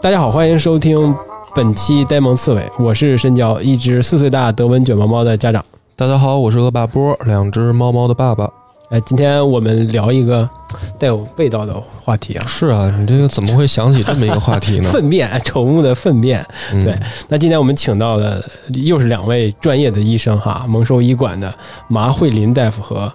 大家好，欢迎收听本期呆萌刺猬，我是身教一只四岁大德文卷毛猫的家长。大家好，我是恶霸波，两只猫猫的爸爸。哎，今天我们聊一个带有味道的话题啊，是啊，你这个怎么会想起这么一个话题呢？粪便，宠物的粪便。嗯对，那今天我们请到的又是两位专业的医生哈，蒙兽医馆的麻慧林大夫和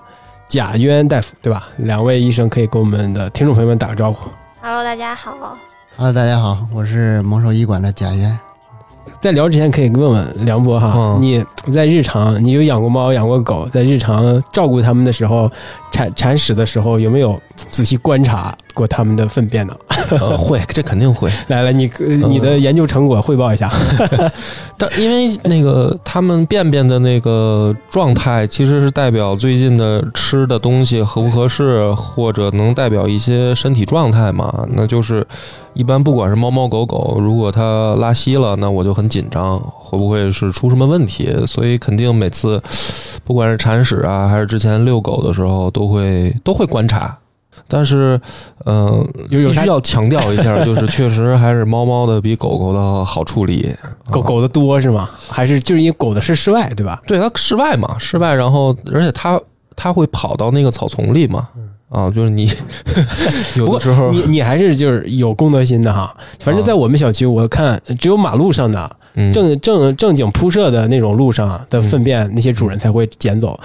贾渊大夫，对吧？两位医生可以跟我们的听众朋友们打个招呼。Hello，大家好。Hello，大家好，我是蒙兽医馆的贾渊。在聊之前，可以问问梁博哈，嗯你在日常你有养过猫、养过狗，在日常照顾它们的时候，铲铲屎的时候，有没有仔细观察过它们的粪便呢？呃会，这肯定会。来来，你呃你的研究成果汇报一下。但因为那个它们便便的那个状态，其实是代表最近的吃的东西合不合适，或者能代表一些身体状态嘛。那就是一般不管是猫猫狗狗，如果它拉稀了，那我就很紧张，会不会是出什么问题？所以肯定每次不管是铲屎啊，还是之前遛狗的时候，都会都会观察。但是，嗯、有有啥必须要强调一下，就是确实还是猫猫的比狗狗的好处理。狗狗的多是吗？还是就是因为狗的是室外对吧？对，它室外嘛，室外，然后而且它它会跑到那个草丛里嘛，啊，就是你 有的时候你你还是就是有公德心的哈。反正在我们小区，我看只有马路上的嗯正正正经铺设的那种路上的粪便，那些主人才会捡走。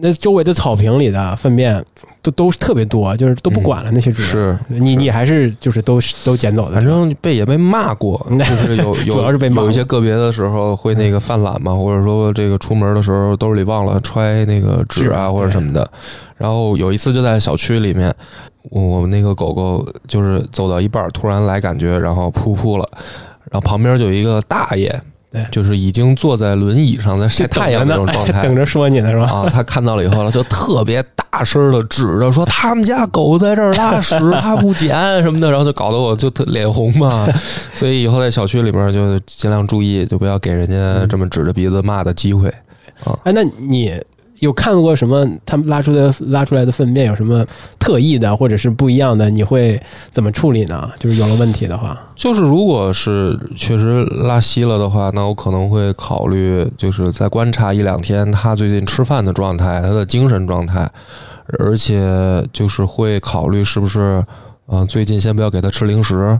那周围的草坪里的粪便都都是特别多，就是都不管了。那些主人，是，你你还是就是都都捡走的，反正被也被骂过，就是有有 主要是被骂有一些个别的时候会那个犯懒嘛，或者说这个出门的时候兜里忘了揣那个纸啊或者什么的。然后有一次就在小区里面，我我们那个狗狗就是走到一半突然来感觉，然后噗噗了，然后旁边就有一个大爷对。就是已经坐在轮椅上在晒太阳那种状态，等着说你呢是吧？啊，他看到了以后，就特别大声的指着说 他们家狗在这儿拉屎，他不捡什么的，然后就搞得我就特脸红嘛。所以以后在小区里边就尽量注意，就不要给人家这么指着鼻子骂的机会。哎，那你有看过什么他们拉出的拉出来的粪便有什么特异的或者是不一样的？你会怎么处理呢？就是有了问题的话，就是如果是确实拉稀了的话，那我可能会考虑，就是再观察一两天他最近吃饭的状态，他的精神状态，而且就是会考虑是不是，呃，最近先不要给他吃零食，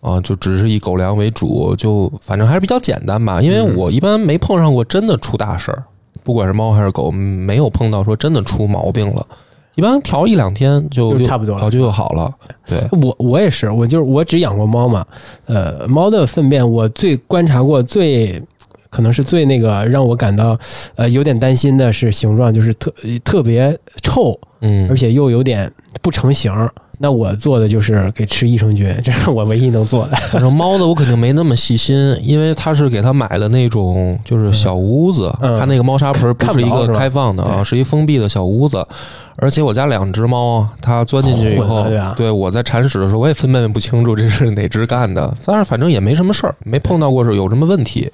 啊、就只是以狗粮为主，就反正还是比较简单吧。因为我一般没碰上过真的出大事儿，不管是猫还是狗，没有碰到说真的出毛病了。一般调一两天就就差不多就就好了。对，我我也是，我就是我只养过猫嘛，呃，猫的粪便我最观察过最。可能是最那个让我感到，呃，有点担心的是形状，就是特特别臭，嗯，而且又有点不成形。那我做的就是给吃益生菌，这是我唯一能做的。反正猫的我肯定没那么细心，因为它是给它买了那种就是小屋子，嗯它那个猫砂盆不是一个开放的啊，对是一封闭的小屋子。而且我家两只猫，它钻进去以后对我在铲屎的时候，我也分辨不清楚这是哪只干的，但是反正也没什么事儿，没碰到过是有什么问题。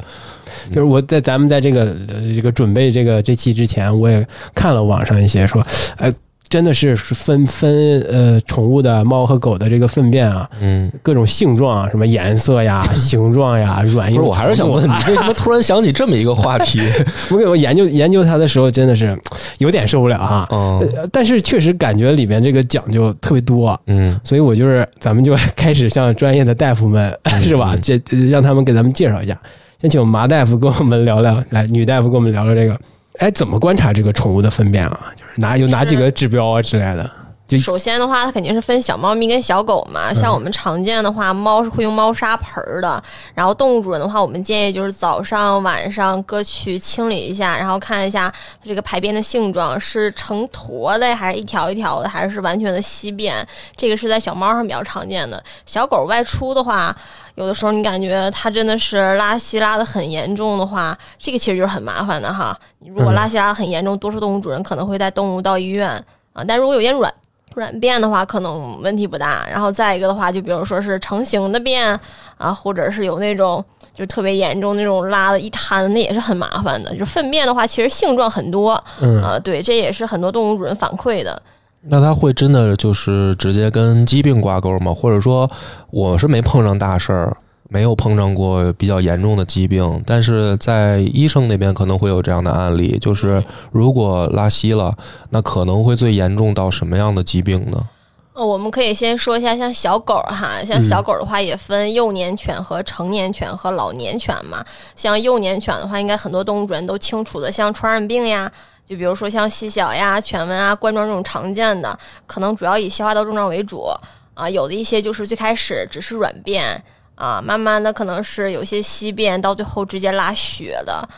就是我在咱们在这个呃这个准备这个这期之前，我也看了网上一些说，哎，真的是分分呃宠物的猫和狗的这个粪便啊，嗯，各种性状啊，什么颜色呀、形状呀、软硬。不是，我还是想问你，为什么突然想起这么一个话题？我给我研究研究它的时候，真的是有点受不了哈。嗯呃但是确实感觉里面这个讲究特别多，嗯所以我就是咱们就开始向专业的大夫们 是吧，嗯这让他们给咱们介绍一下。先请麻大夫跟我们聊聊，来，女大夫跟我们聊聊这个，哎，怎么观察这个宠物的粪便啊？就是哪有哪几个指标啊之类的？就首先的话，它肯定是分小猫咪跟小狗嘛。像我们常见的话，猫是会用猫砂盆儿的。然后动物主人的话，我们建议就是早上、晚上各去清理一下，然后看一下它这个排便的性状是成坨的，还是一条一条的，还是完全的稀便。这个是在小猫上比较常见的。小狗外出的话，有的时候你感觉它真的是拉稀拉的很严重的话，这个其实就是很麻烦的哈。如果拉稀拉的很严重，多数动物主人可能会带动物到医院啊。但如果有点软 软便的话，可能问题不大。然后再一个的话，就比如说是成型的便啊，或者是有那种就特别严重那种拉的一滩，那也是很麻烦的。就粪便的话，其实性状很多，嗯呃，对，这也是很多动物主人反馈的。那它会真的就是直接跟疾病挂钩吗？或者说，我是没碰上大事儿，没有碰上过比较严重的疾病，但是在医生那边可能会有这样的案例，就是如果拉稀了，那可能会最严重到什么样的疾病呢？呃，我们可以先说一下，像小狗儿哈，像小狗儿的话也分幼年犬和成年犬和老年犬嘛。像幼年犬的话，应该很多动物主人都清楚的，像传染病呀，就比如说像细小呀、犬瘟啊、冠状这种常见的，可能主要以消化道症状为主啊。有的一些就是最开始只是软便啊，慢慢的可能是有些稀便，到最后直接拉血的。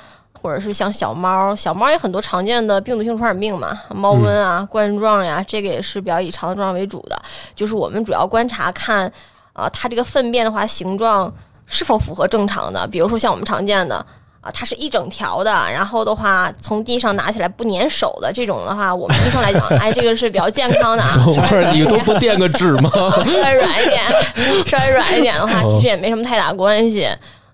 或者是像小猫，小猫也很多常见的病毒性传染病嘛，猫瘟啊、冠状呀，这个也是比较以肠道症状为主的。就是我们主要观察看啊，它这个粪便的话形状是否符合正常的。比如说像我们常见的啊，它是一整条的，然后的话从地上拿起来不粘手的这种的话，我们医生来讲，哎，这个是比较健康的啊。等会儿你都不垫个纸吗？稍微软一点，稍微软一点的话，其实也没什么太大关系。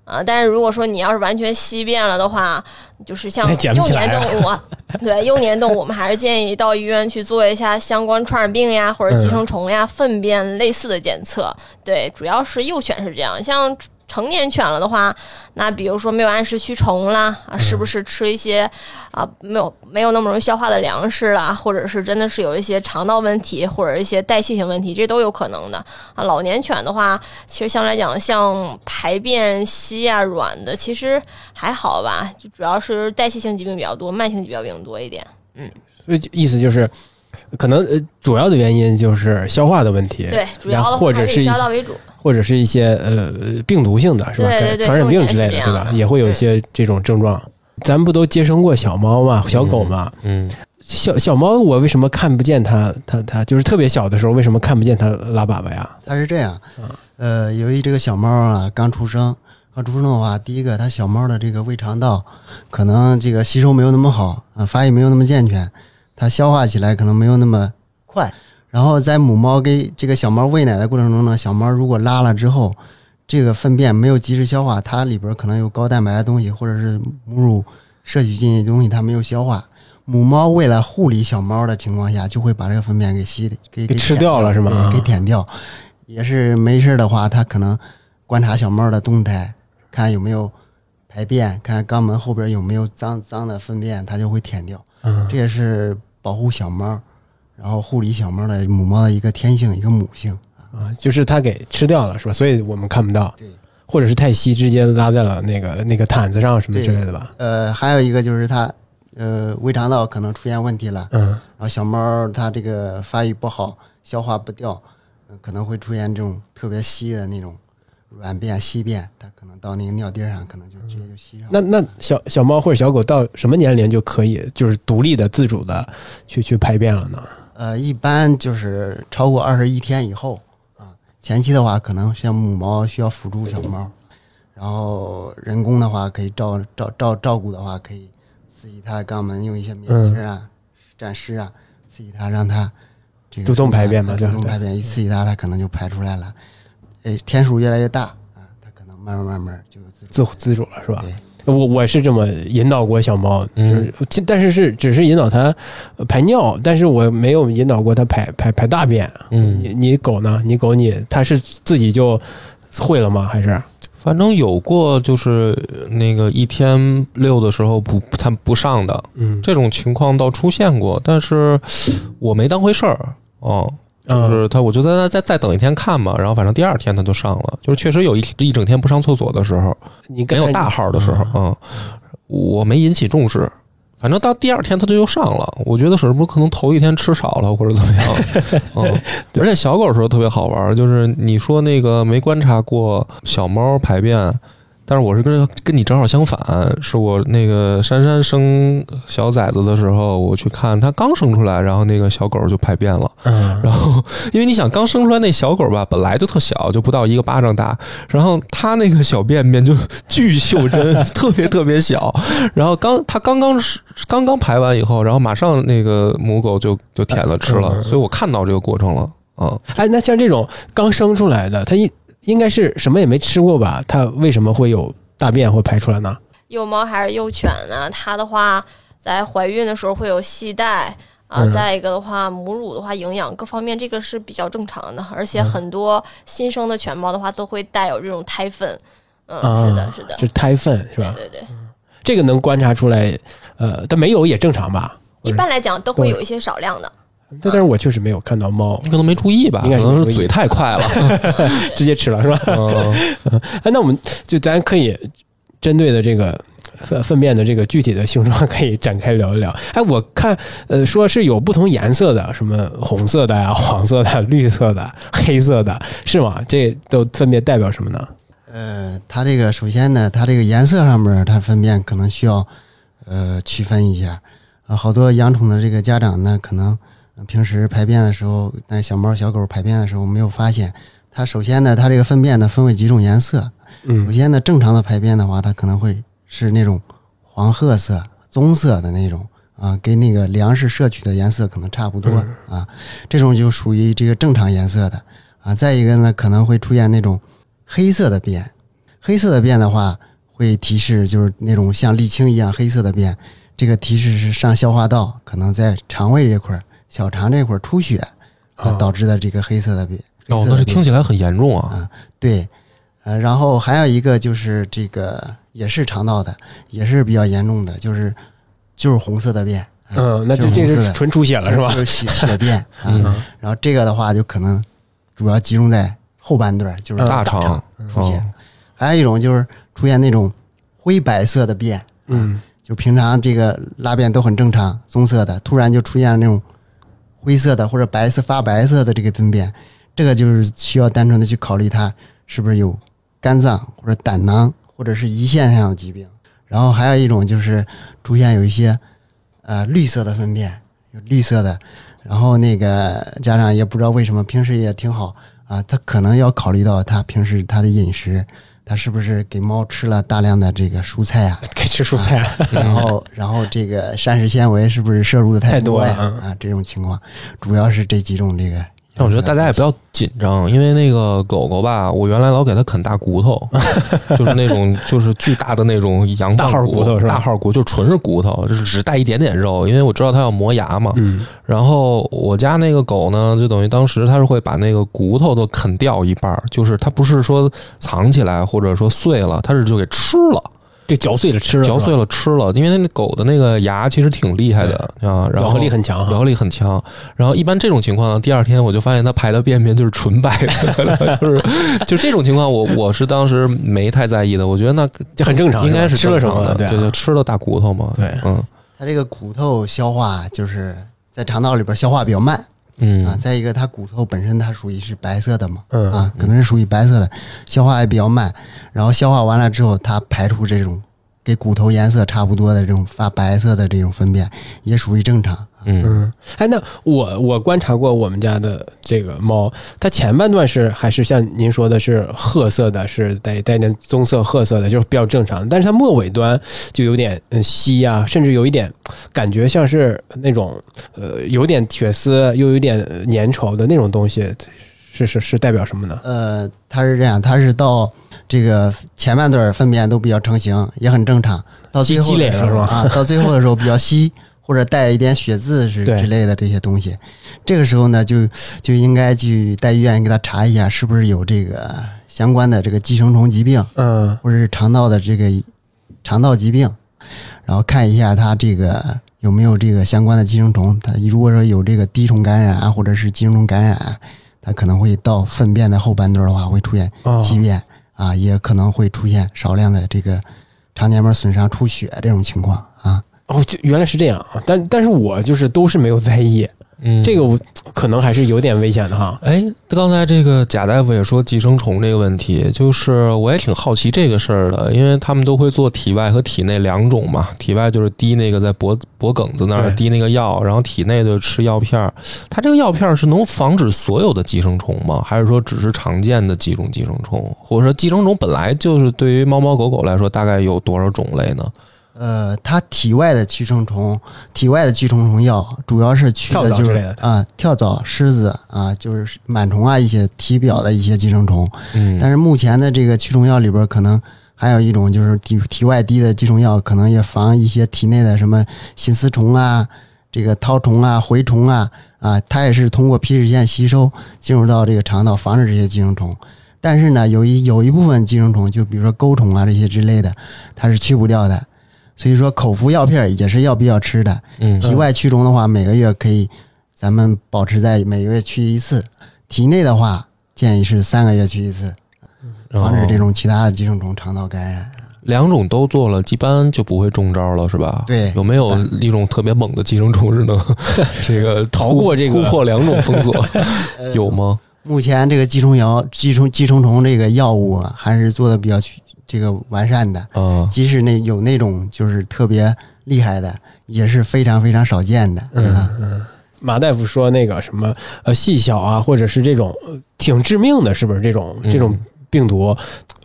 啊，但是如果说你要是完全稀变了的话，就是像幼年动物，对幼年动物，我们还是建议到医院去做一下相关传染病呀或者寄生虫呀粪便类似的检测。对，主要是幼犬是这样，像。成年犬了的话，那比如说没有按时驱虫啦，啊，是不是吃一些啊没有没有那么容易消化的粮食啦，或者是真的是有一些肠道问题或者一些代谢性问题，这都有可能的啊。老年犬的话，其实相对来讲，像排便稀啊、软的，其实还好吧，就主要是代谢性疾病比较多，慢性疾病多一点。嗯，所以意思就是，可能呃主要的原因就是消化的问题，对，主要或者是以消化为主。或者是一些呃病毒性的，是吧？传染病之类的，对吧？也会有一些这种症状。咱们不都接生过小猫嘛，小狗嘛？嗯，小小猫，我为什么看不见它？它它就是特别小的时候，为什么看不见它拉粑粑呀？它是这样，呃，由于这个小猫啊刚出生，刚出生的话，第一个它小猫的这个胃肠道可能这个吸收没有那么好啊，发育没有那么健全，它消化起来可能没有那么快。然后在母猫给这个小猫喂奶的过程中呢，小猫如果拉了之后，这个粪便没有及时消化，它里边可能有高蛋白的东西，或者是母乳摄取进去的东西，它没有消化。母猫为了护理小猫的情况下，就会把这个粪便给吸的给给吃掉了，是吗？给舔掉。也是没事的话，它可能观察小猫的动态，看有没有排便，看肛门后边有没有脏脏的粪便，它就会舔掉。嗯，这也是保护小猫。然后护理小猫的母猫的一个天性，一个母性啊，就是它给吃掉了，是吧？所以我们看不到，对，或者是太稀，直接拉在了那个那个毯子上什么之类的吧。呃，还有一个就是它，呃，胃肠道可能出现问题了，嗯，然后小猫它这个发育不好，消化不掉，可能会出现这种特别稀的那种软便、稀便，它可能到那个尿垫上，可能就直接就吸上。那那小小猫或者小狗到什么年龄就可以就是独立的、自主的去去排便了呢？呃，一般就是超过二十一天以后啊，前期的话可能像母猫需要辅助小猫，然后人工的话可以照照照照顾的话，可以刺激它的肛门，用一些棉签啊、蘸湿啊，刺激它，让它这个主动排便嘛，主动排便，一刺激它，它可能就排出来了。呃，天数越来越大啊，它可能慢慢慢慢就自自主了，是吧？对。我我是这么引导过小猫，嗯，但是是只是引导它排尿，但是我没有引导过它排排排大便。嗯，你你狗呢？你狗你它是自己就会了吗？还是？反正有过，就是那个一天遛的时候不它不上的，嗯，这种情况倒出现过，但是我没当回事儿哦。就是他，我就在那再再等一天看嘛。然后反正第二天他就上了，就是确实有一一整天不上厕所的时候，你没有大号的时候，嗯，我没引起重视。反正到第二天他就又上了，我觉得是不是可能头一天吃少了或者怎么样？嗯，而且小狗的时候特别好玩，就是你说那个没观察过小猫排便。但是我是跟跟你正好相反，是我那个珊珊生小崽子的时候，我去看它刚生出来，然后那个小狗就排便了。嗯，然后因为你想刚生出来那小狗吧，本来就特小，就不到一个巴掌大，然后它那个小便便就巨袖珍，特别特别小。然后刚它刚刚刚刚排完以后，然后马上那个母狗就就舔了吃了，所以我看到这个过程了。嗯，哎，那像这种刚生出来的，它一。应该是什么也没吃过吧？它为什么会有大便会排出来呢？幼猫还是幼犬呢？它的话在怀孕的时候会有系带啊。嗯再一个的话，母乳的话，营养各方面这个是比较正常的，而且嗯很多新生的犬猫的话都会带有这种胎粪。嗯，啊是的，是的，是胎粪是吧？对对对。这个能观察出来，呃，但没有也正常吧？一般来讲都会有一些少量的，但但是我确实没有看到猫你可能没注意吧，应该可能是嘴太快了。直接吃了是吧？嗯，哎，那我们就咱可以针对的这个粪粪便的这个具体的形状，可以展开聊一聊。哎，我看呃说是有不同颜色的，什么红色的呀、黄色的、绿色的、黑色的，是吗？这都分别代表什么呢？呃，它这个首先呢，它这个颜色上面，它粪便可能需要呃区分一下啊。好多养宠的这个家长呢，可能呃平时排便的时候，那小猫小狗排便的时候没有发现。它首先呢，它这个粪便呢分为几种颜色。首嗯先呢，正常的排便的话，它可能会是那种黄褐色、棕色的那种啊，跟那个粮食摄取的颜色可能差不多啊。这种就属于这个正常颜色的啊。再一个呢，可能会出现那种黑色的便，黑色的便的话，会提示就是那种像沥青一样黑色的便，这个提示是上消化道，可能在肠胃这块儿、小肠这块儿出血导致的这个黑色的便。黑哦色，的便那是听起来很严重啊。啊，对，呃，然后还有一个就是这个也是肠道的，也是比较严重的，就是就是红色的便，啊嗯，那就这是纯出血了是吧就？是血血便 啊。嗯然后这个的话就可能主要集中在后半段，就是嗯大肠肠出现。哦还有一种就是出现那种灰白色的便，嗯就平常这个拉便都很正常，棕色的，突然就出现那种灰色的或者白色发白色的这个粪便，这个就是需要单纯的去考虑它是不是有肝脏或者胆囊或者是胰腺上的疾病。然后还有一种就是出现有一些呃绿色的粪便，有绿色的，然后那个家长也不知道为什么平时也挺好啊，他可能要考虑到他平时他的饮食，他是不是给猫吃了大量的这个蔬菜啊，可以吃蔬菜啊。然后，然后这个膳食纤维是不是摄入的太多多呀？啊，这种情况主要是这几种这个。但我觉得大家也不要紧张，因为那个狗狗吧，我原来老给它啃大骨头，就是那种就是巨大的那种羊大号骨头是吧大号骨，就纯是骨头，就是只带一点点肉，因为我知道它要磨牙嘛。嗯然后我家那个狗呢，就等于当时它是会把那个骨头都啃掉一半，就是它不是说藏起来或者说碎了，它是就给吃了。这嚼碎了吃了，嚼碎了吃了，因为那狗的那个牙其实挺厉害的啊，然后咬合力很强。咬合力很强。然后一般这种情况呢，第二天我就发现它排的便便就是纯白色的，就是就这种情况我，我是当时没太在意的，我觉得那这很正常，应该是吃了什么了？正常的，对，就吃了大骨头嘛。对嗯它这个骨头消化就是在肠道里边消化比较慢啊。嗯再一个，它骨头本身它属于是白色的嘛，嗯啊，可能是属于白色的，消化也比较慢。然后消化完了之后，它排出这种跟骨头颜色差不多的这种发白色的这种粪便，也属于正常。嗯嗯，哎，那我我观察过我们家的这个猫，它前半段是还是像您说的是褐色的，是带带点棕色、褐色的，就是比较正常。但是它末尾端就有点嗯稀呀、甚至有一点感觉像是那种呃有点血丝又有点呃粘稠的那种东西，是是是代表什么呢？呃，它是这样，它是到这个前半段粪便都比较成型，也很正常。到最后的时候啊，到最后的时候比较稀，或者带一点血渍是之类的这些东西。这个时候呢，就就应该去带医院给他查一下，是不是有这个相关的这个寄生虫疾病，嗯或者是肠道的这个肠道疾病，然后看一下他这个有没有这个相关的寄生虫。他如果说有这个滴虫感染啊，或者是寄生虫感染啊，它可能会到粪便的后半段的话会出现哦稀便啊，也可能会出现少量的这个肠黏膜损伤、出血这种情况啊。哦，就原来是这样啊！但但是我就是都是没有在意，嗯，这个我可能还是有点危险的哈。哎，刚才这个贾大夫也说寄生虫这个问题，就是我也挺好奇这个事儿的，因为他们都会做体外和体内两种嘛，体外就是滴那个在脖脖梗子那儿滴那个药，然后体内就吃药片儿。它这个药片儿是能防止所有的寄生虫吗？还是说只是常见的几种寄生虫？或者说寄生虫本来就是对于猫猫狗狗来说大概有多少种类呢？呃，它体外的寄生虫，体外的寄生虫药主要是去的就是啊，跳蚤、虱子啊，就是螨虫啊，一些体表的一些寄生虫。嗯，但是目前的这个驱虫药里边，可能还有一种就是体体外滴的寄虫药，可能也防一些体内的什么心丝虫啊，这个绦虫啊、蛔虫啊啊，它也是通过皮脂腺吸收进入到这个肠道，防止这些寄生虫。但是呢，有一有一部分寄生虫，就比如说钩虫啊这些之类的，它是去不掉的。所以说，口服药片也是要必要吃的。嗯体外驱虫的话，每个月可以，咱们保持在每个月驱一次。体内的话，建议是三个月驱一次，防止这哦种其他的寄生虫肠道感染。两种都做了，一般就不会中招了，是吧？对有没有一种特别猛的寄生虫是能 这个逃过这个突破两种封锁？有吗？目前这个寄虫药、寄虫寄生虫这个药物啊，还是做的比较去这个完善的。啊，即使那有那种就是特别厉害的，也是非常非常少见的。嗯嗯，马大夫说那个什么呃细小啊，或者是这种呃挺致命的，是不是这种嗯这种病毒，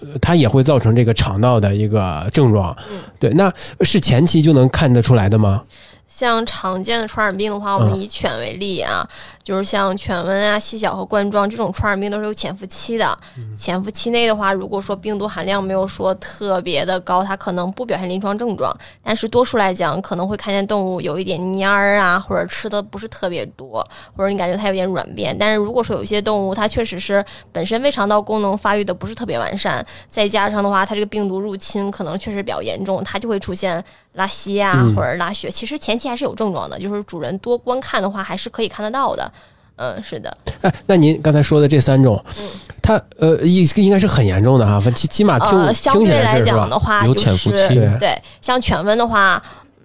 呃它也会造成这个肠道的一个症状？嗯对，那是前期就能看得出来的吗？像常见的传染病的话，我们嗯以犬为例啊，就是像犬瘟啊、细小和冠状这种传染病都是有潜伏期的。潜伏期内的话，如果说病毒含量没有说特别的高，它可能不表现临床症状，但是多数来讲可能会看见动物有一点蔫儿啊，或者吃的不是特别多，或者你感觉它有点软便。但是如果说有些动物它确实是本身胃肠道功能发育的不是特别完善，再加上的话它这个病毒入侵可能确实比较严重，它就会出现拉稀啊嗯或者拉血。其实前期还是有症状的，就是主人多观看的话还是可以看得到的。嗯，是的，哎，那您刚才说的这三种，它呃应应该是很严重的哈，起起码听、呃，相对来？讲的话，有就是潜伏期对对，像犬瘟的话，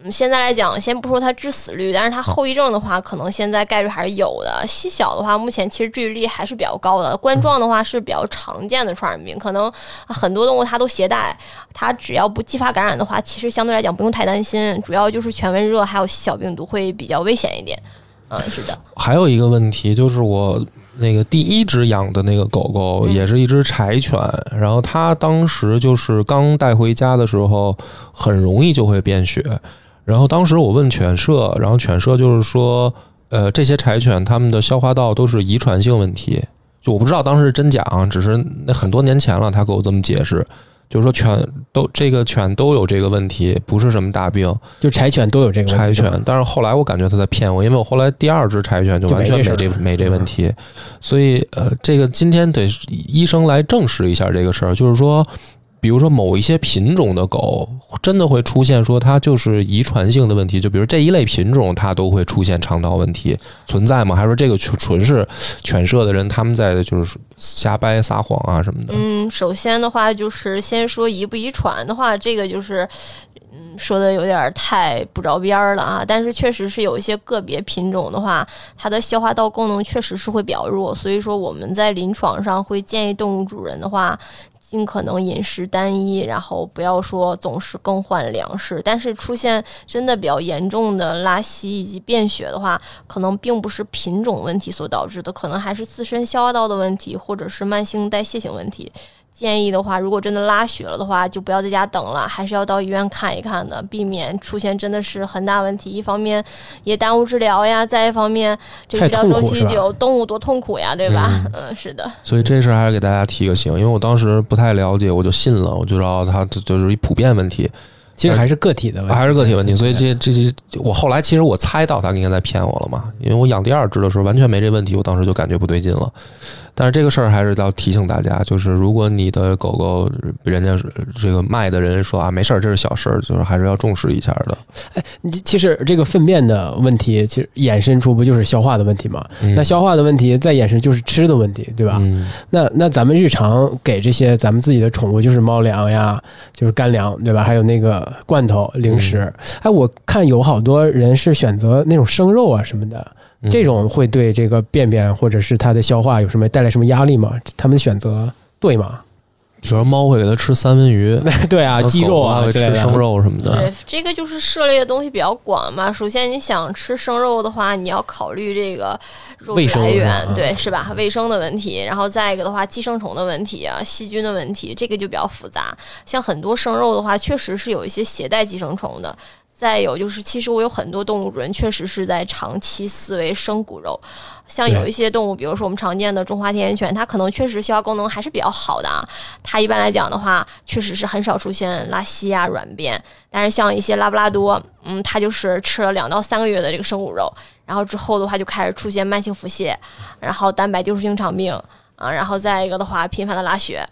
嗯，现在来讲，先不说它致死率，但是它后遗症的话，可能现在概率还是有的。细小的话，目前其实治愈率还是比较高的。冠状的话是比较常见的传染病，可能很多动物它都携带，它只要不继发感染的话，其实相对来讲不用太担心。主要就是犬瘟热还有细小病毒会比较危险一点。嗯，是的，还有一个问题就是我那个第一只养的那个狗狗嗯也是一只柴犬，然后它当时就是刚带回家的时候，很容易就会便血。然后当时我问犬舍，然后犬舍就是说，呃，这些柴犬它们的消化道都是遗传性问题，就我不知道当时是真假啊，只是那很多年前了，他给我这么解释。就是说犬都这个犬都有这个问题，不是什么大病。就柴犬都有这个问柴犬，但是后来我感觉他在骗我，因为我后来第二只柴犬就完全没这没这问题，所以呃，这个今天得医生来证实一下这个事儿，就是说。比如说某一些品种的狗，真的会出现说它就是遗传性的问题，就比如这一类品种它都会出现肠道问题存在吗？还是说这个纯纯是犬舍的人他们在就是瞎掰撒谎啊什么的？嗯，首先的话就是先说遗不遗传的话，这个就是。嗯，说的有点太不着边儿了啊！但是确实是有一些个别品种的话，它的消化道功能确实是会比较弱，所以说我们在临床上会建议动物主人的话，尽可能饮食单一，然后不要说总是更换粮食。但是出现真的比较严重的拉稀以及便血的话，可能并不是品种问题所导致的，可能还是自身消化道的问题，或者是慢性代谢性问题。建议的话，如果真的拉血了的话，就不要在家等了，还是要到医院看一看的，避免出现真的是很大问题。一方面也耽误治疗呀，再一方面这太医疗周期久，动物多痛苦呀，对吧？嗯，是的。所以这事儿还是给大家提个醒，因为我当时不太了解，我就信了，我就知道它就是一普遍问题。其实还是个体的问题，还是个体问题，所以这这这，我后来其实我猜到他应该在骗我了嘛，因为我养第二只的时候完全没这问题，我当时就感觉不对劲了。但是这个事儿还是要提醒大家，就是如果你的狗狗人家这个卖的人说啊没事儿，这是小事儿，就是还是要重视一下的。你其实这个粪便的问题，其实衍生出不就是消化的问题吗？嗯那消化的问题再衍生就是吃的问题，对吧？嗯那那咱们日常给这些咱们自己的宠物，就是猫粮呀，就是干粮，对吧？还有那个罐头零食。哎，我看有好多人是选择那种生肉啊什么的，嗯这种会对这个便便或者是它的消化有什么带来什么压力吗？他们选择对吗？比如说猫会给它吃三文鱼，对啊，鸡肉啊狗会吃生肉什么的。对，这个就是涉猎的东西比较广嘛。首先，你想吃生肉的话，你要考虑这个肉来源对，是吧？卫生的问题，然后再一个的话，寄生虫的问题啊，细菌的问题，这个就比较复杂。像很多生肉的话，确实是有一些携带寄生虫的。再有就是，其实我有很多动物主人确实是在长期饲喂生骨肉，像有一些动物，比如说我们常见的中华田园犬，它可能确实消化功能还是比较好的啊。它一般来讲的话，确实是很少出现拉稀啊、软便。但是像一些拉布拉多，嗯，它就是吃了两到三个月的这个生骨肉，然后之后的话就开始出现慢性腹泻，然后蛋白丢失性肠病啊，然后再一个的话频繁的拉血。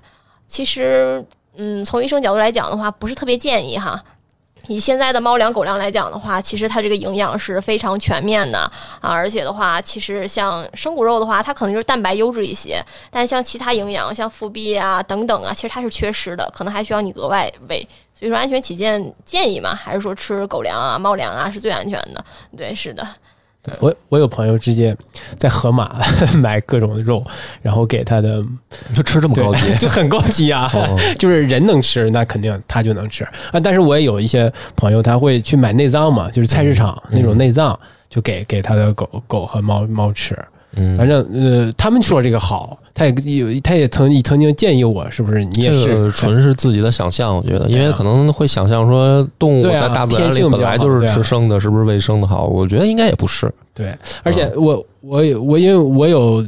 其实，嗯，从医生角度来讲的话，不是特别建议哈。以现在的猫粮、狗粮来讲的话，其实它这个营养是非常全面的啊，而且的话，其实像生骨肉的话，它可能就是蛋白优质一些，但像其他营养，像腹壁啊等等啊，其实它是缺失的，可能还需要你额外喂。所以说，安全起见，建议嘛，还是说吃狗粮啊、猫粮啊是最安全的。对，是的。我我有朋友直接在盒马 买各种肉，然后给他的就吃这么高级，就很高级啊！就是人能吃，那肯定他就能吃啊。但是我也有一些朋友，他会去买内脏嘛，就是菜市场那种内脏，就给给他的狗狗和猫猫吃。嗯，反正呃，他们说这个好，他也有，他也曾曾经建议我，是不是你也是纯是自己的想象？我觉得，因为可能会想象说动物在大自然里本来就是吃生的，是不是喂生的好？我觉得应该也不是。对，而且我我我因为我有。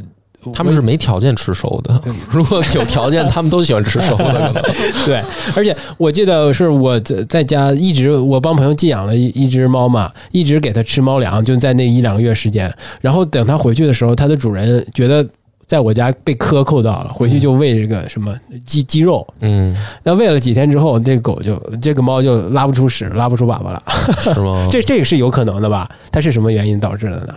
他们是没条件吃熟的，如果有条件，他们都喜欢吃熟的。可能 对，而且我记得是我在在家一直我帮朋友寄养了一一只猫嘛，一直给它吃猫粮，就在那一两个月时间。然后等它回去的时候，它的主人觉得在我家被克扣到了，回去就喂这个什么鸡鸡肉。嗯，那喂了几天之后，这个狗就这个猫就拉不出屎，拉不出粑粑了，是吗？这这个是有可能的吧？它是什么原因导致的呢？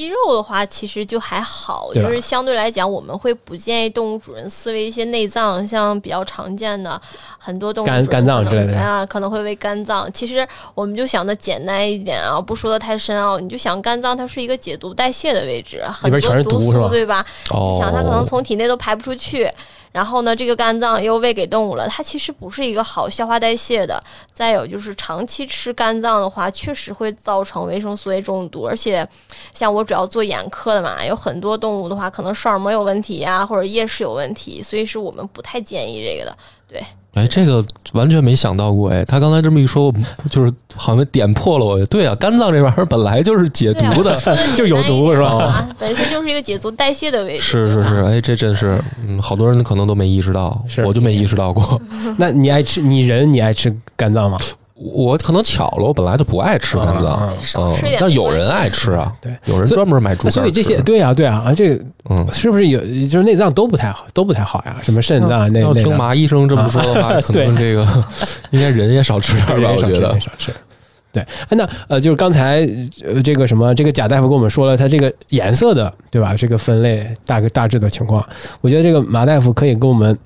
鸡肉的话，其实就还好，就是相对来讲，我们会不建议动物主人饲喂一些内脏，像比较常见的很多动物肝肝脏之类的啊，可能会喂肝脏。其实我们就想的简单一点啊，不说的太深奥，你就想肝脏它是一个解毒代谢的位置，很多毒素对吧？哦，想它可能从体内都排不出去。然后呢，这个肝脏又喂给动物了，它其实不是一个好消化代谢的。再有就是长期吃肝脏的话，确实会造成维生素 A 中毒。而且，像我主要做眼科的嘛，有很多动物的话，可能视网膜有问题呀，或者夜视有问题，所以是我们不太建议这个的。对。哎，这个完全没想到过哎！他刚才这么一说，我就是好像点破了我。对啊，肝脏这玩意儿本来就是解毒的，就有毒是吧？本身就是一个解毒代谢的位置。是是是，哎，这真是，嗯，好多人可能都没意识到，我就没意识到过。那你爱吃？你人你爱吃肝脏吗？我可能巧了，我本来就不爱吃肝脏，嗯，但有人爱吃啊，对，有人专门买猪肝。所以这些，对啊，对啊，啊，这个，嗯，是不是有就是内脏都不太好，都不太好呀？什么肾脏那？要听马医生这么说的话，可能这个应该人也少吃点吧？我觉得少吃。对，那呃，就是刚才呃这个什么，这个贾大夫跟我们说了，他这个颜色的，对吧？这个分类大概大致的情况，我觉得这个马大夫可以跟我们。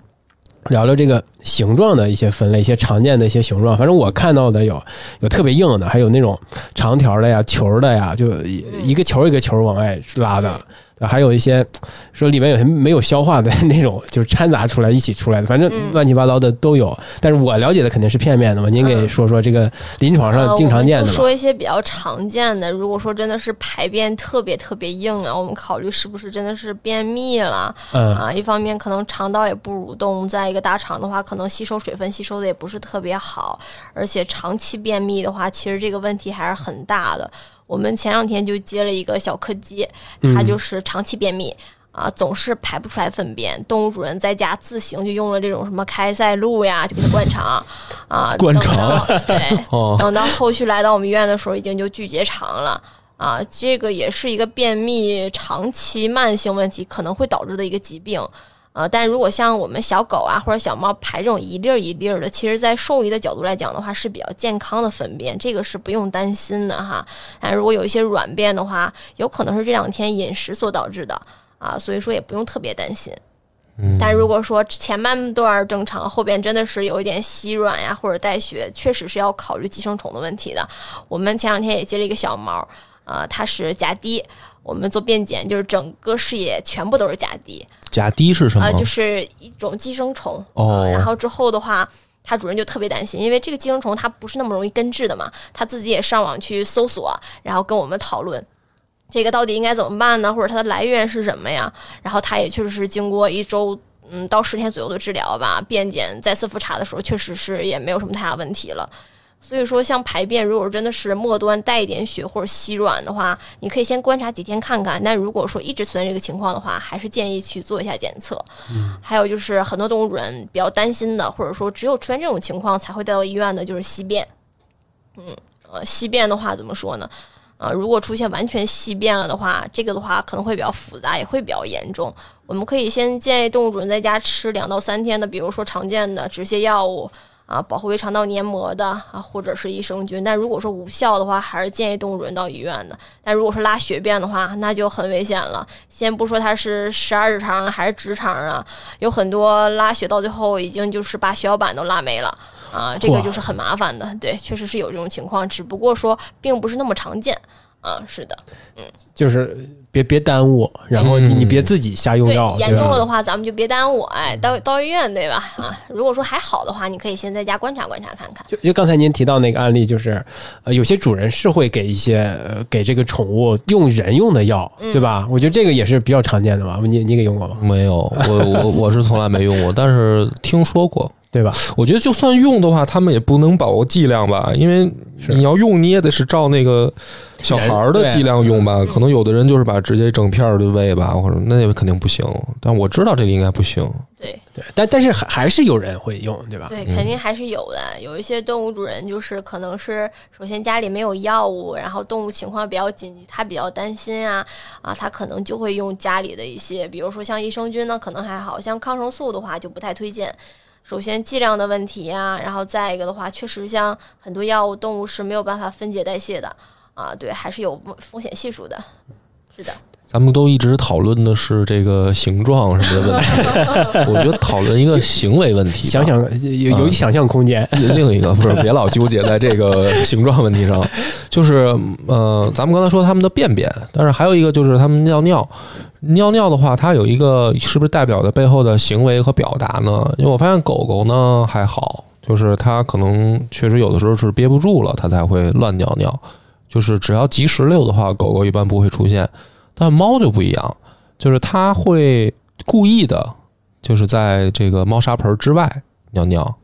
聊聊这个形状的一些分类，一些常见的一些形状。反正我看到的有有特别硬的，还有那种长条的呀、球的呀，就一个球一个球往外拉的。还有一些说里面有些没有消化的那种，就是掺杂出来一起出来的，反正乱七八糟的都有。但是我了解的肯定是片面的嘛。您给说说这个临床上经常见的。说一些比较常见的。如果说真的是排便特别特别硬啊，我们考虑是不是真的是便秘了？嗯啊，一方面可能肠道也不蠕动，再一个大肠的话，可能吸收水分吸收的也不是特别好，而且长期便秘的话，其实这个问题还是很大的。我们前两天就接了一个小柯基，它就是长期便秘啊，总是排不出来粪便。动物主人在家自行就用了这种什么开塞露呀，就给它灌肠啊，灌肠。对，等到后续来到我们医院的时候，已经就巨结肠了啊。这个也是一个便秘长期慢性问题可能会导致的一个疾病。呃，但如果像我们小狗啊或者小猫排这种一粒儿一粒儿的，其实，在兽医的角度来讲的话，是比较健康的粪便，这个是不用担心的哈。但如果有一些软便的话，有可能是这两天饮食所导致的啊，所以说也不用特别担心。但如果说前半段正常，后边真的是有一点稀软呀或者带血，确实是要考虑寄生虫的问题的。我们前两天也接了一个小猫，啊，它是甲低。我们做便检，就是整个视野全部都是甲低。甲低是什么？啊，就是一种寄生虫。哦。然后之后的话，他主人就特别担心，因为这个寄生虫它不是那么容易根治的嘛。他自己也上网去搜索，然后跟我们讨论，这个到底应该怎么办呢？或者它的来源是什么呀？然后他也确实是经过一周，嗯，到十天左右的治疗吧，便检再次复查的时候，确实是也没有什么太大问题了。所以说，像排便，如果真的是末端带一点血或者稀软的话，你可以先观察几天看看。但如果说一直存在这个情况的话，还是建议去做一下检测。嗯，还有就是很多动物主人比较担心的，或者说只有出现这种情况才会带到医院的，就是稀便。嗯，呃，稀便的话怎么说呢？啊，如果出现完全稀便了的话，这个的话可能会比较复杂，也会比较严重。我们可以先建议动物主人在家吃两到三天的，比如说常见的止泻药物。啊，保护胃肠道黏膜的啊，或者是益生菌。但如果说无效的话，还是建议动物主人到医院的。但如果说拉血便的话，那就很危险了。先不说它是十二指肠还是直肠啊，有很多拉血到最后已经就是把血小板都拉没了啊，这个就是很麻烦的。对，确实是有这种情况，只不过说并不是那么常见啊。是的，嗯，就是。别别耽误，然后你你别自己瞎用药。严重了的话，咱们就别耽误，哎，到到医院对吧？啊，如果说还好的话，你可以先在家观察观察看看。就就刚才您提到那个案例，就是呃，有些主人是会给一些呃给这个宠物用人用的药，对吧？我觉得这个也是比较常见的吧？你你给用过吗？没有，我我我是从来没用过，但是听说过。对吧？我觉得就算用的话，他们也不能把握剂量吧，因为你要用，你也得是照那个小孩儿的剂量用吧。可能有的人就是把直接整片儿就喂吧，或者那也肯定不行。但我知道这个应该不行。对对，但但是还还是有人会用，对吧？对，肯定还是有的。有一些动物主人就是可能是首先家里没有药物，然后动物情况比较紧急，他比较担心啊啊，他可能就会用家里的一些，比如说像益生菌呢，可能还好像抗生素的话就不太推荐。首先剂量的问题呀，然后再一个的话，确实像很多药物，动物是没有办法分解代谢的啊，对，还是有风险系数的，是的。咱们都一直讨论的是这个形状什么的问题，我觉得讨论一个行为问题，想想有有想象空间。另一个不是，别老纠结在这个形状问题上，就是呃，咱们刚才说他们的便便，但是还有一个就是他们尿尿。尿尿的话，它有一个是不是代表的背后的行为和表达呢？因为我发现狗狗呢还好，就是它可能确实有的时候是憋不住了，它才会乱尿尿。就是只要及时溜的话，狗狗一般不会出现。但猫就不一样，就是它会故意的，就是在这个猫砂盆之外尿尿。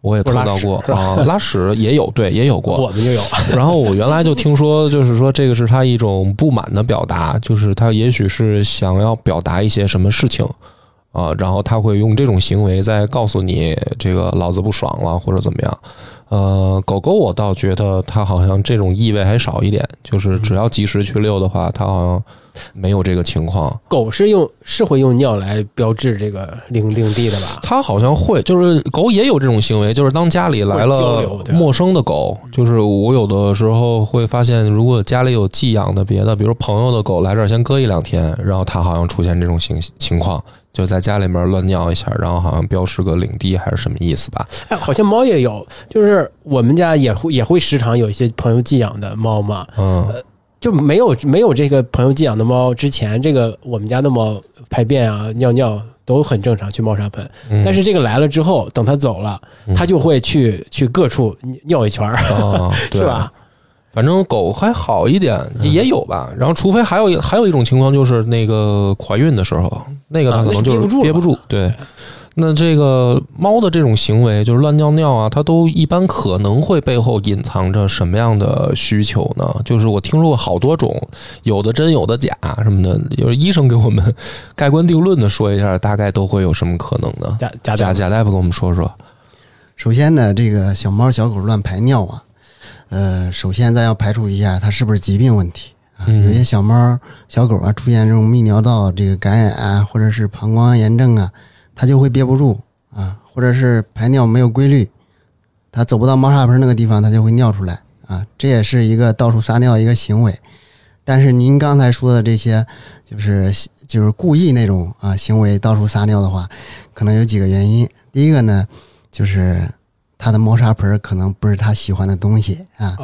我也碰到过啊，拉屎也有，对，也有过，我们就有。然后我原来就听说，就是说这个是他一种不满的表达，就是他也许是想要表达一些什么事情啊，然后他会用这种行为在告诉你，这个老子不爽了或者怎么样。呃，狗狗我倒觉得它好像这种意味还少一点，就是只要及时去遛的话，它好像。没有这个情况，狗是用是会用尿来标志这个领领地的吧？它好像会，就是狗也有这种行为，就是当家里来了陌生的狗，就是我有的时候会发现，如果家里有寄养的别的，比如朋友的狗来这儿先搁一两天，然后它好像出现这种情情况，就在家里面乱尿一下，然后好像标识个领地还是什么意思吧？哎，好像猫也有，就是我们家也会也会时常有一些朋友寄养的猫嘛，嗯。就没有没有这个朋友寄养的猫之前，这个我们家的猫排便啊、尿尿都很正常，去猫砂盆。但是这个来了之后，等它走了，它就会去去各处尿一圈儿，是吧？反正狗还好一点，也有吧。然后，除非还有还有一种情况，就是那个怀孕的时候，那个它可能就是憋不住，对。那这个猫的这种行为，就是乱尿尿啊，它都一般可能会背后隐藏着什么样的需求呢？就是我听说过好多种，有的真有的假什么的，就是医生给我们盖棺定论的说一下，大概都会有什么可能呢？贾贾贾贾大夫给我们说说。首先呢，这个小猫小狗乱排尿啊，呃，首先咱要排除一下它是不是疾病问题啊。有些小猫小狗啊出现这种泌尿道这个感染啊，或者是膀胱炎症啊。它就会憋不住啊，或者是排尿没有规律，他走不到猫砂盆那个地方，他就会尿出来啊，这也是一个到处撒尿一个行为。但是您刚才说的这些，就是就是故意那种啊行为，到处撒尿的话，可能有几个原因。第一个呢，就是他的猫砂盆可能不是他喜欢的东西啊，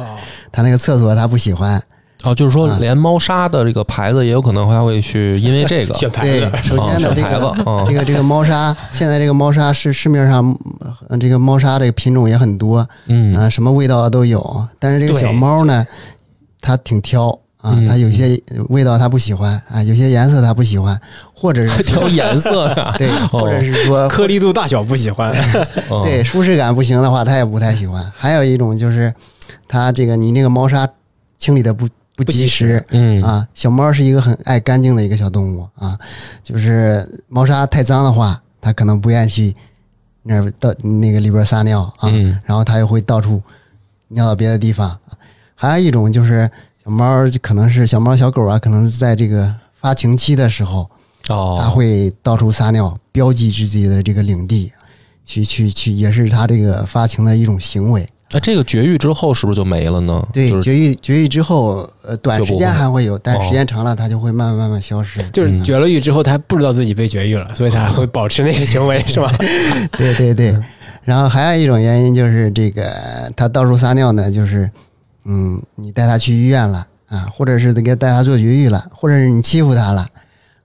他那个厕所他不喜欢。哦，就是说，连猫砂的这个牌子也有可能还会去 因为这个。选牌子。首先呢，这个这个这个猫砂，现在这个猫砂是市面上这个猫砂这个品种也很多，嗯。啊，什么味道都有。但是这个小猫呢，它挺挑啊嗯，它有些味道它不喜欢啊，有些颜色它不喜欢，或者是挑颜色呀，对，或者是说颗粒度大小不喜欢，哦。对舒适感不行的话，它也不太喜欢。还有一种就是，它这个你那个猫砂清理的不不及时嗯啊。小猫是一个很爱干净的一个小动物啊，就是猫砂太脏的话，它可能不愿意去那儿到那个里边撒尿啊，嗯然后它又会到处尿到别的地方。还有一种就是小猫，可能是小猫小狗啊，可能在这个发情期的时候，哦，它会到处撒尿，标记自己的这个领地，去去去，也是它这个发情的一种行为。那这个绝育之后是不是就没了呢？对，就是绝育绝育之后，呃，短时间还会有，但哦时间长了，它就会慢慢慢慢消失。就是绝了育之后，它不知道自己被绝育了，所以它会保持那个行为，是吧？对对对，然后还有一种原因就是这个它到处撒尿呢，就是嗯，你带它去医院了啊，或者是给带它做绝育了，或者是你欺负它了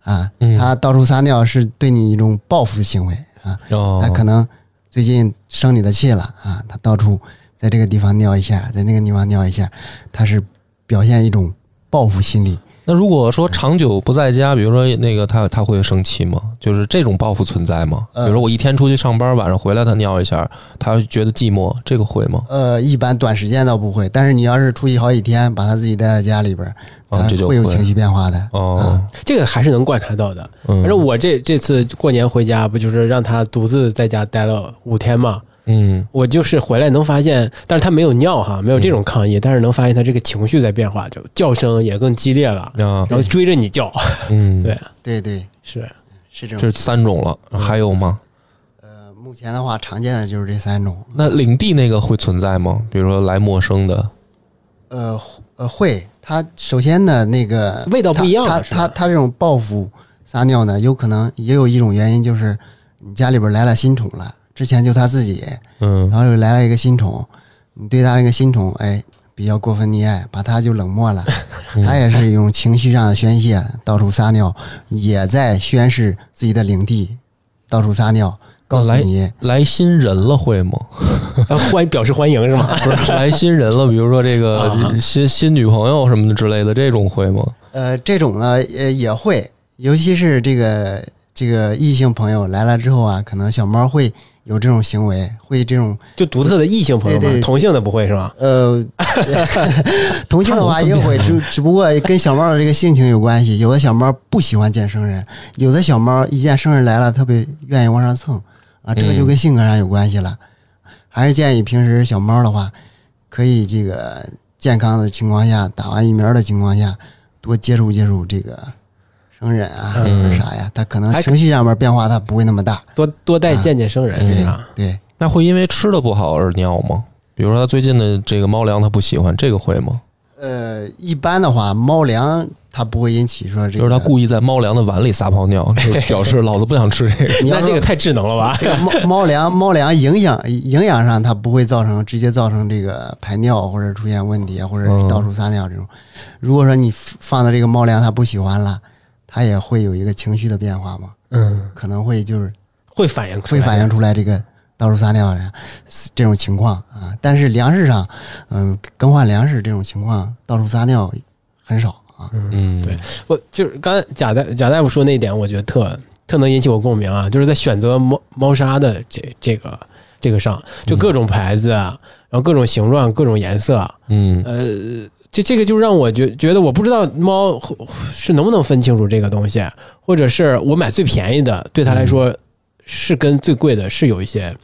啊，嗯它到处撒尿是对你一种报复行为啊，哦，它可能最近生你的气了啊，它到处在这个地方尿一下，在那个地方尿一下，它是表现一种报复心理。那如果说长久不在家，比如说那个他他会生气吗？就是这种报复存在吗？比呃如说我一天出去上班，晚上回来他尿一下，他觉得寂寞，这个会吗？呃，一般短时间倒不会，但是你要是出去好几天，把他自己带在家里边儿，这就会有情绪变化的。哦，这个还是能观察到的。嗯，反正我这这次过年回家，不就是让他独自在家待了五天嘛？嗯。我就是回来能发现，但是他没有尿哈，没有这种抗议，但是能发现他这个情绪在变化，就叫声也更激烈了，啊。然后追着你叫，嗯，对，对对，是。是这种。这三种了，还有吗？呃，目前的话，常见的就是这三种。那领地那个会存在吗？比如说来陌生的，呃呃，会，它首先呢，那个味道不一样了是吧？它它它这种报复撒尿呢，有可能也有一种原因，就是你家里边来了新宠了，之前就它自己，嗯然后又来了一个新宠，你对它那个新宠，哎，比较过分溺爱，把它就冷漠了。嗯它也是一种情绪上的宣泄，到处撒尿，也在宣示自己的领地，到处撒尿，告诉你，来新人了会吗？啊欢表示欢迎是吗？不是来新人了，比如说这个啊新新女朋友什么的之类的，这种会吗？呃，这种呢，呃，也会，尤其是这个这个异性朋友来了之后啊，可能小猫会有这种行为，会这种就独特的异性朋友吗同性的不会是吧？呃，同性的话也 会，只只不过跟小猫的这个性情有关系。有的小猫不喜欢见生人，有的小猫一见生人来了，特别愿意往上蹭啊，这个就跟性格上有关系了。还是建议平时小猫的话，可以这个健康的情况下，打完疫苗的情况下，多接触接触这个生人啊，或嗯者啥呀，他可能情绪上面变化他不会那么大。多多带见见生人嗯是吧？对，那会因为吃的不好而尿吗？比如说他最近的这个猫粮他不喜欢，这个会吗？呃，一般的话，猫粮它不会引起说这个，就是他故意在猫粮的碗里撒泡尿，就 表示老子不想吃这个。你那这个太智能了吧？这个猫猫粮猫粮营养营养上它不会造成直接造成这个排尿或者出现问题，或者是到处撒尿这种。如果说你放的这个猫粮它不喜欢了，它也会有一个情绪的变化嘛，嗯，可能会就是会反映会反映出来这个到处撒尿的这种情况啊。但是粮食上，嗯，更换粮食这种情况到处撒尿很少啊。嗯，对。我就是刚才贾大贾大夫说那一点，我觉得特特能引起我共鸣啊，就是在选择猫猫砂的这这个这个上，就各种牌子啊，然后各种形状、各种颜色啊，嗯。呃，这这个就让我觉觉得我不知道猫是能不能分清楚这个东西，或者是我买最便宜的，对它来说是跟最贵的是有一些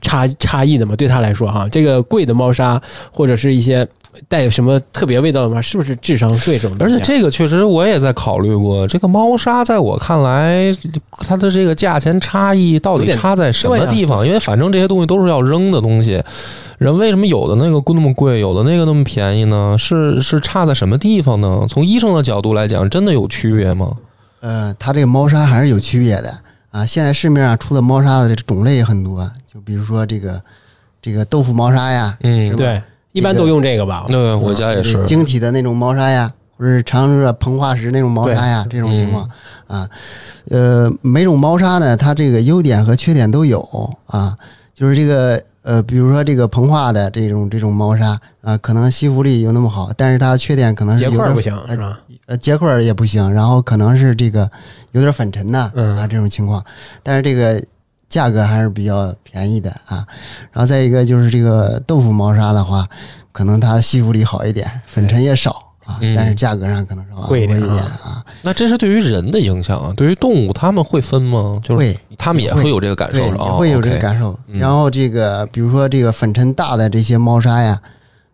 差差异的嘛？对它来说哈，这个贵的猫砂或者是一些带有什么特别味道的猫，是不是智商税这种东西啊？而且这个确实我也在考虑过，这个猫砂在我看来，它的这个价钱差异到底差在什么地方？因为反正这些东西都是要扔的东西，人为什么有的那个那么贵，有的那个那么便宜呢？是是差在什么地方呢？从医生的角度来讲，真的有区别吗？呃，它这个猫砂还是有区别的啊。现在市面上出的猫砂的这种类也很多，就比如说这个这个豆腐猫砂呀，嗯，对，一般都用这个吧？对，我家也是。晶体的那种猫砂呀，或者是常热膨化石那种猫砂呀，这种情况啊。呃，每种猫砂呢，它这个优点和缺点都有啊。就是这个呃，比如说这个膨化的这种这种猫砂啊、可能吸附力有那么好，但是它缺点可能是结块儿不行呃是吧？呃，结块儿也不行，然后可能是这个有点粉尘呐嗯啊这种情况，但是这个价格还是比较便宜的啊。然后再一个就是这个豆腐猫砂的话，可能它吸附力好一点，粉尘也少啊，嗯但是价格上可能稍微贵一点啊啊。那这是对于人的影响啊，对于动物他们会分吗？就是会他们也会有这个感受也会有这个感受。嗯然后这个比如说这个粉尘大的这些猫砂呀，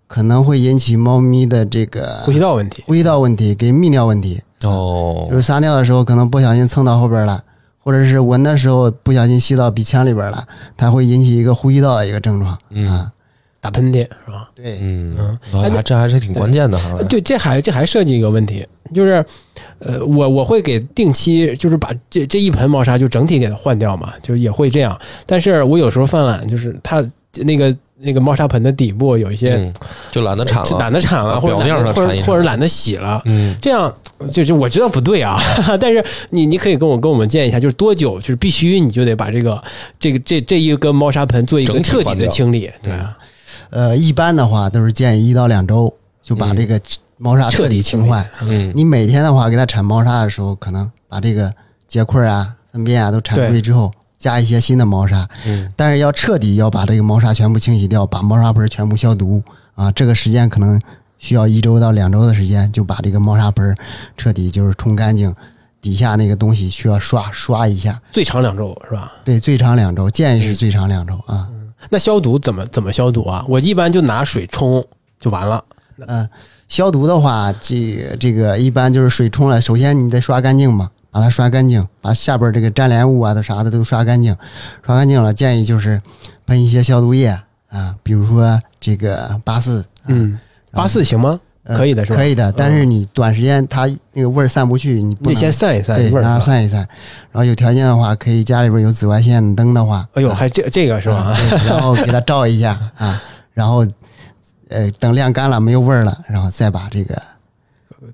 可能会引起猫咪的这个呼吸道问题。呼吸道问题跟泌尿问题。哦就是撒尿的时候可能不小心蹭到后边了，或者是闻的时候不小心吸到鼻腔里边了，它会引起一个呼吸道的一个症状。嗯啊，打喷嚏是吧？对，嗯嗯，这还是挺关键的哈。呃对，这还这还涉及一个问题，就是，呃，我我会给定期，就是把这这一盆猫砂就整体给它换掉嘛，就也会这样。但是我有时候犯懒，就是它那个那个猫砂盆的底部有一些嗯，就懒得铲了，懒得铲了，或者或上铲一铲。者或者懒得洗了，嗯。这样就是我知道不对啊，但是你你可以跟我跟我们建议一下，就是多久就是必须你就得把这个这个这这一根猫砂盆做一个彻底的清理，对啊，呃，一般的话都是建议一到两周就把这个猫砂彻底清换。嗯。你每天的话给它铲猫砂的时候，可能把这个结块啊、粪便啊都铲出去之后，加一些新的猫砂。嗯但是要彻底要把这个猫砂全部清洗掉，把猫砂盆全部消毒啊，这个时间可能需要一周到两周的时间，就把这个猫砂盆彻底就是冲干净，底下那个东西需要刷刷一下。最长两周是吧？对，最长两周，建议是最长两周啊。那消毒怎么怎么消毒啊？我一般就拿水冲就完了。嗯、消毒的话，这个这个一般就是水冲了，首先你得刷干净嘛，把它刷干净，把下边这个粘连物啊的啥的都刷干净，刷干净了，建议就是喷一些消毒液啊，比如说这个八四，嗯，八四行吗？呃可以的是吧？可以的，但是你短时间它那个味儿散不去，你不能先散一散对让它。散一散，然后有条件的话，可以家里边有紫外线灯的话，哎呦，啊还这这个是吧？然后给它照一下啊，然后呃等晾干了没有味儿了，然后再把这个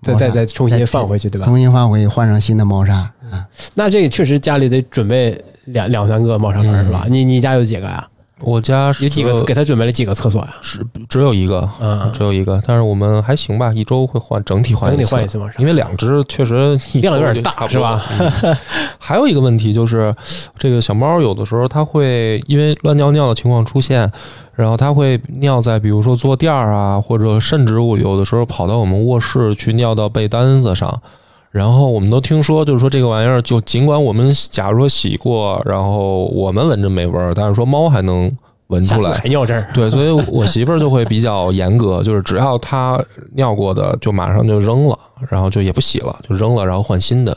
再再再重新放回去，对吧？重新放回去换上新的猫砂啊。那这个确实家里得准备两两三个猫砂盆是吧？你你家有几个呀？我家是有几个给他准备了几个厕所呀？只只有一个，嗯，只有一个，但是我们还行吧，一周会换整体换整体一次换一次嘛，因为两只确实一量有点大是吧？嗯还有一个问题就是，这个小猫有的时候它会因为乱尿尿的情况出现，然后它会尿在比如说坐垫儿啊，或者甚至我有的时候跑到我们卧室去尿到被单子上。然后我们都听说，就是说这个玩意儿，就尽管我们假如说洗过，然后我们闻着没味儿，但是说猫还能闻出来。还尿这儿。对，所以我媳妇儿就会比较严格，就是只要它尿过的，就马上就扔了，然后就也不洗了，就扔了，然后换新的。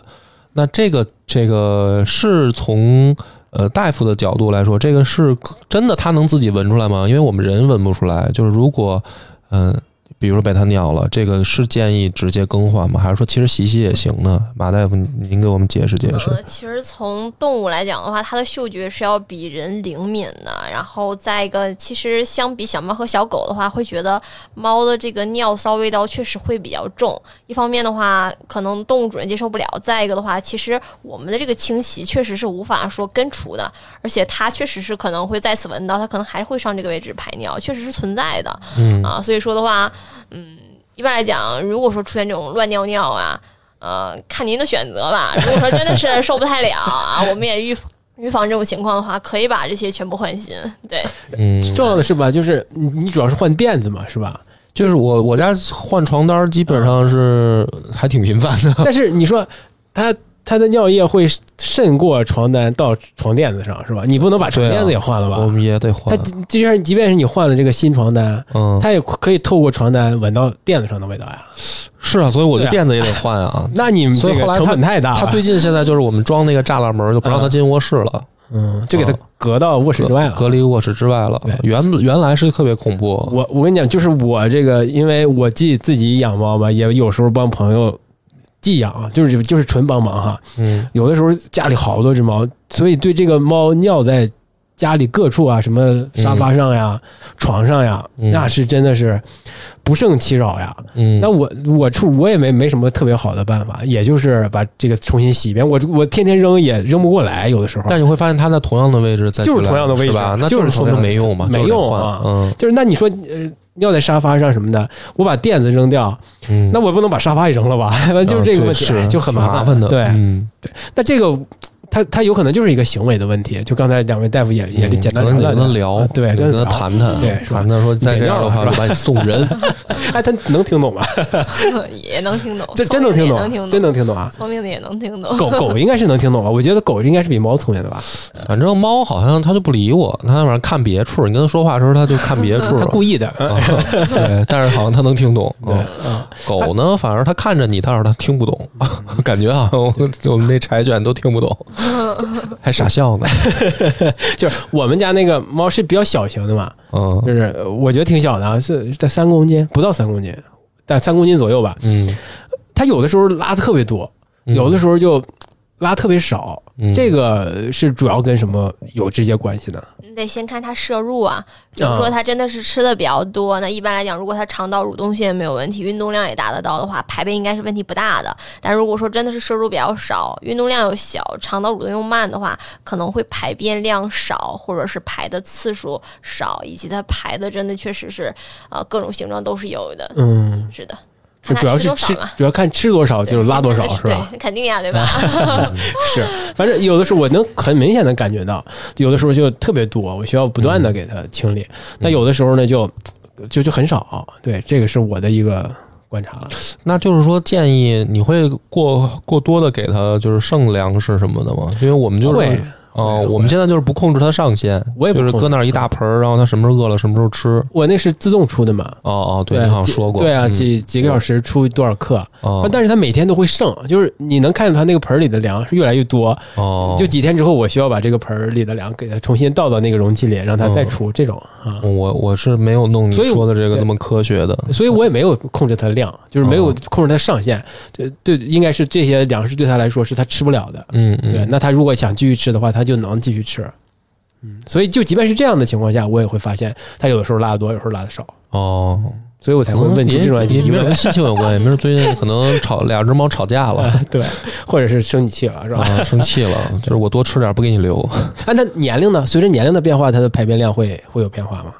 那这个这个是从呃大夫的角度来说，这个是真的他能自己闻出来吗？因为我们人闻不出来。就是如果嗯、呃比如说被它尿了，这个是建议直接更换吗？还是说其实洗洗也行呢？马大夫，您给我们解释解释。呃，其实从动物来讲的话，它的嗅觉是要比人灵敏的。然后再一个，其实相比小猫和小狗的话，会觉得猫的这个尿骚味道确实会比较重。一方面的话，可能动物主人接受不了；再一个的话，其实我们的这个清洗确实是无法说根除的，而且它确实是可能会再次闻到，它可能还会上这个位置排尿，确实是存在的。嗯啊，所以说的话，嗯，一般来讲，如果说出现这种乱尿尿啊，呃，看您的选择吧。如果说真的是受不太了啊，我们也预预防这种情况的话，可以把这些全部换新。对，嗯，重要的是吧，就是你你主要是换垫子嘛，是吧？就是我我家换床单基本上是还挺频繁的。但是你说它它的尿液会渗过床单到床垫子上，是吧？你不能把床垫子也换了吧？我们也得换它。即便即便是你换了这个新床单，嗯，它也可以透过床单闻到垫子上的味道呀。是啊，所以我对啊就垫子也得换啊。那你们所以后来成本太大了。他最近现在就是我们装那个栅栏门，就不让他进卧室了，嗯，就给它隔到卧室之外了。隔离卧室之外了对。原原来是特别恐怖，我我跟你讲，就是我这个，因为我既自己养猫嘛，也有时候帮朋友寄养，就是就是纯帮忙哈。嗯有的时候家里好多只猫，所以对这个猫尿在家里各处啊，什么沙发上呀、床上呀，嗯那是真的是不胜其扰呀。嗯，那我我处我也没没什么特别好的办法，也就是把这个重新洗一遍。我我天天扔也扔不过来，有的时候但你会发现它在同样的位置在就是同样的位置吧？那就是说明没用嘛，没用啊嗯就是那你说呃尿在沙发上什么的，我把垫子扔掉，嗯，那我不能把沙发也扔了吧？就是这个问题，就很麻烦的，对，嗯，那这个。他他有可能就是一个行为的问题，就刚才两位大夫也也嗯简单可能你跟他聊，对，你跟他谈谈，对是吧谈谈说再这样的话，把你送人，哎，他能听懂吗？也能听懂，这真能听懂，真能听懂啊！聪明的也能听懂。狗狗应该是能听懂吧？我觉得狗应该是比猫聪明的吧？反正猫好像它就不理我，它晚上看别处，你跟它说话的时候，它就看别处它。故意的。嗯啊对，但是好像它能听懂。对狗呢，反而它看着你，但是它听不懂，感觉好像我我们那柴犬都听不懂，还傻笑呢。就是我们家那个猫是比较小型的嘛，嗯就是呃我觉得挺小的啊，是在三公斤，不到三公斤，在三公斤左右吧。嗯，它有的时候拉的特别多，有的时候就拉特别少。嗯这个是主要跟什么有直接关系的？你得先看它摄入啊，比如说他真的是吃的比较多，那一般来讲，如果他肠道蠕动性没有问题，运动量也达得到的话，排便应该是问题不大的。但如果说真的是摄入比较少，运动量又小，肠道蠕动又慢的话，可能会排便量少，或者是排的次数少，以及它排的真的确实是呃各种形状都是有的。嗯，是的，是主要是吃主要看吃多少就是拉多少是吧？对，肯定呀，对吧？是，反正有的时候我能很明显的感觉到，有的时候就特别多，我需要不断的给它清理。那有的时候呢，就就就很少。对，这个是我的一个观察了。那就是说，建议你会过过多的给它就是剩粮食什么的吗？因为我们就是会哦、会我们现在就是不控制它上限，我也不是搁那儿一大盆儿，然后它什么时候饿了什么时候吃。我那是自动出的嘛？哦哦，对你好像说过，对啊，嗯几几个小时出多少克？哦但是它每天都会剩，就是你能看见它那个盆儿里的粮是越来越多。哦，就几天之后，我需要把这个盆儿里的粮给它重新倒到那个容器里，让它再出这种啊。我我是没有弄你说的这个那么科学的。所以我也没有控制它的量，就是没有哦控制它上限。对对，应该是这些粮食对它来说是它吃不了的。嗯嗯，对，那它如果想继续吃的话，他就能继续吃。嗯，所以就即便是这样的情况下，我也会发现它有的时候拉的多，有时候拉的少，哦，所以我才会问出这种疑问也没有跟。心情有关系，没准最近可能吵 两只猫吵架了。对，或者是生你气了，是吧？啊，生气了，就是我多吃点不给你留。啊，那年龄呢？随着年龄的变化，它的排便量会会有变化吗？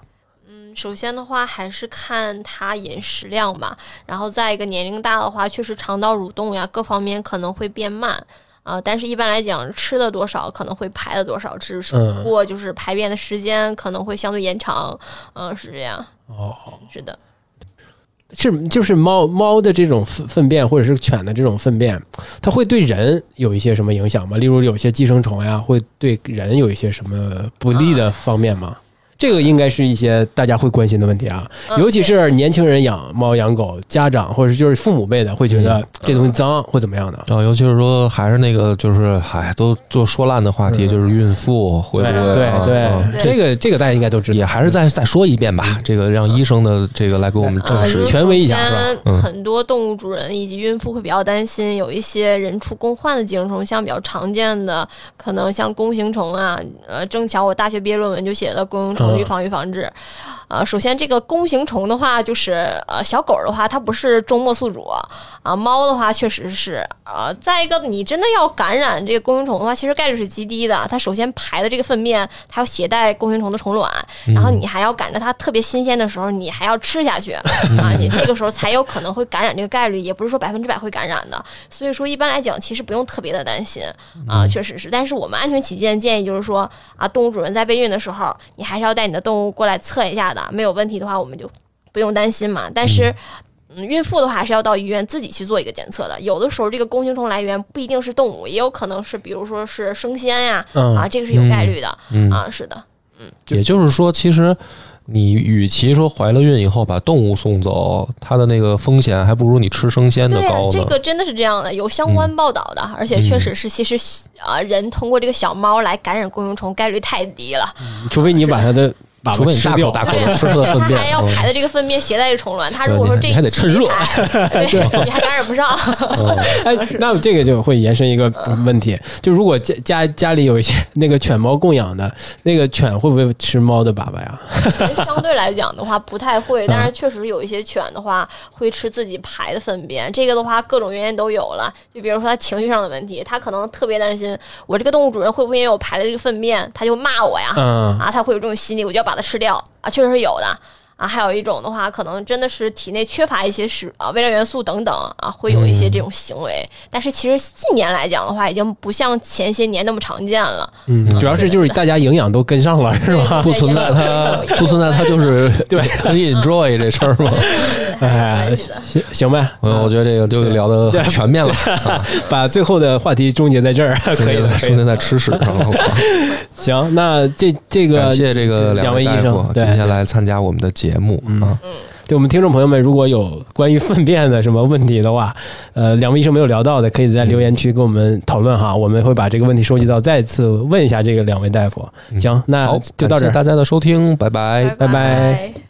嗯，首先的话还是看它饮食量吧，然后再一个年龄大的话，确实肠道蠕动呀各方面可能会变慢。啊、但是一般来讲，吃的多少可能会排的多少，只是嗯不过就是排便的时间可能会相对延长，嗯、是这样，哦，是的。是就是猫猫的这种粪粪便，或者是犬的这种粪便，它会对人有一些什么影响吗？例如有些寄生虫呀，会对人有一些什么不利的方面吗？这个应该是一些大家会关心的问题啊，嗯尤其是年轻人养猫养狗，家长或者就是父母辈的会觉得这东西脏或怎么样的。啊，尤其是说，还是那个，就是，哎，都做说烂的话题，嗯。就是孕妇会不会？对啊对。这个这个大家应该都知道，也还是再再说一遍吧，这个让医生的这个来给我们证呃，实就是权威一下是吧？很多动物主人以及孕妇会比较担心，有一些人畜共患的寄生虫，像比较常见的，可能像弓形虫啊，呃，正巧我大学毕业论文就写了弓形虫嗯预防与防治。呃，首先这个弓形虫的话，就是呃小狗的话，它不是终末宿主啊、猫的话确实是啊、再一个，你真的要感染这个弓形虫的话，其实概率是极低的。它首先排的这个粪便，它要携带弓形虫的虫卵，然后你还要赶着它特别新鲜的时候，你还要吃下去啊，你这个时候才有可能会感染这个概率，也不是说百分之百会感染的。所以说一般来讲，其实不用特别的担心啊，确实是。但是我们安全起见，建议就是说啊，动物主人在备孕的时候，你还是要带你的动物过来测一下的，没有问题的话，我们就不用担心嘛。但是。嗯，孕妇的话还是要到医院自己去做一个检测的。有的时候这个弓形虫来源不一定是动物，也有可能是比如说是生鲜呀，嗯啊，这个是有概率的、嗯，啊，是的。嗯也就是说，其实你与其说怀了孕以后把动物送走，它的那个风险还不如你吃生鲜的对啊高，呢。这个真的是这样的，有相关报道的，而且确实是，其实啊、人通过这个小猫来感染弓形虫概率太低了。除非你把它的粑除非你。大口大口，的吃它的粪便它还要嗯排的这个粪便携带着虫卵，它如果说这对你还得趁热 对，你还感染不上。哎，那这个就会延伸一个问题，就如果家家家里有一些那个犬猫供养的，那个犬会不会吃猫的粑粑呀？相对来讲的话不太会，但是嗯确实有一些犬的话会吃自己排的粪便，这个的话各种原因都有了。就比如说它情绪上的问题，它可能特别担心我这个动物主人会不会因为我排的这个粪便，它就骂我呀？嗯啊，它会有这种心理，我就要把它吃掉啊，确实是有的。啊，还有一种的话，可能真的是体内缺乏一些是啊微量元素等等啊，会有一些这种行为。但是其实近年来讲的话，已经不像前些年那么常见了。嗯，主要是就是大家营养都跟上了，是吧？不存在它不存在它就是对很 enjoy 这事儿吗？哎行行呗，我我觉得这个就聊的很全面了，啊把最后的话题终结在这儿，可以的，可以的。中间在吃屎上了。行，那这这个感谢这个两位医大夫生，对今天来参加我们的节目啊。对我们听众朋友们，如果有关于粪便的什么问题的话，呃，两位医生没有聊到的，可以在留言区跟我们讨论哈，我们会把这个问题收集到，再次问一下这个两位大夫。行，那，就到这儿。大家的收听，拜拜。拜拜